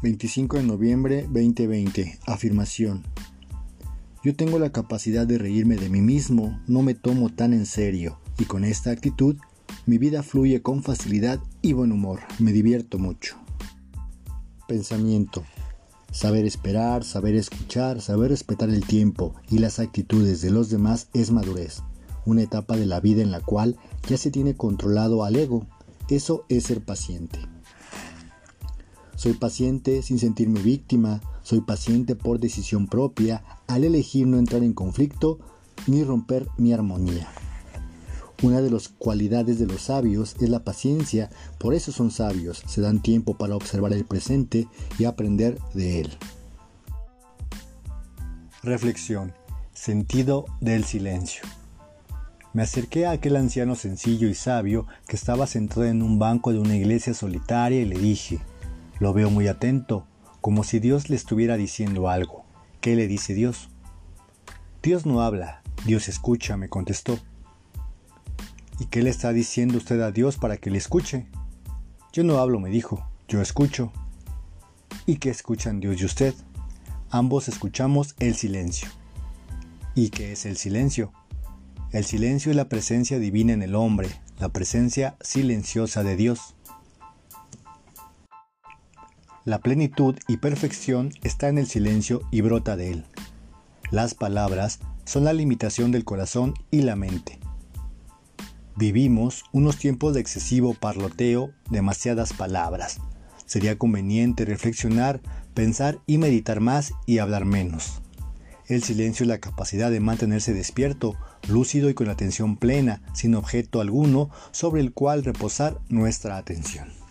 25 de noviembre 2020. Afirmación. Yo tengo la capacidad de reírme de mí mismo, no me tomo tan en serio y con esta actitud mi vida fluye con facilidad y buen humor, me divierto mucho. Pensamiento. Saber esperar, saber escuchar, saber respetar el tiempo y las actitudes de los demás es madurez, una etapa de la vida en la cual ya se tiene controlado al ego. Eso es ser paciente. Soy paciente sin sentirme víctima, soy paciente por decisión propia al elegir no entrar en conflicto ni romper mi armonía. Una de las cualidades de los sabios es la paciencia, por eso son sabios, se dan tiempo para observar el presente y aprender de él. Reflexión. Sentido del silencio. Me acerqué a aquel anciano sencillo y sabio que estaba sentado en un banco de una iglesia solitaria y le dije, lo veo muy atento, como si Dios le estuviera diciendo algo. ¿Qué le dice Dios? Dios no habla, Dios escucha, me contestó. ¿Y qué le está diciendo usted a Dios para que le escuche? Yo no hablo, me dijo, yo escucho. ¿Y qué escuchan Dios y usted? Ambos escuchamos el silencio. ¿Y qué es el silencio? El silencio es la presencia divina en el hombre, la presencia silenciosa de Dios. La plenitud y perfección está en el silencio y brota de él. Las palabras son la limitación del corazón y la mente. Vivimos unos tiempos de excesivo parloteo, demasiadas palabras. Sería conveniente reflexionar, pensar y meditar más y hablar menos. El silencio es la capacidad de mantenerse despierto, lúcido y con atención plena, sin objeto alguno sobre el cual reposar nuestra atención.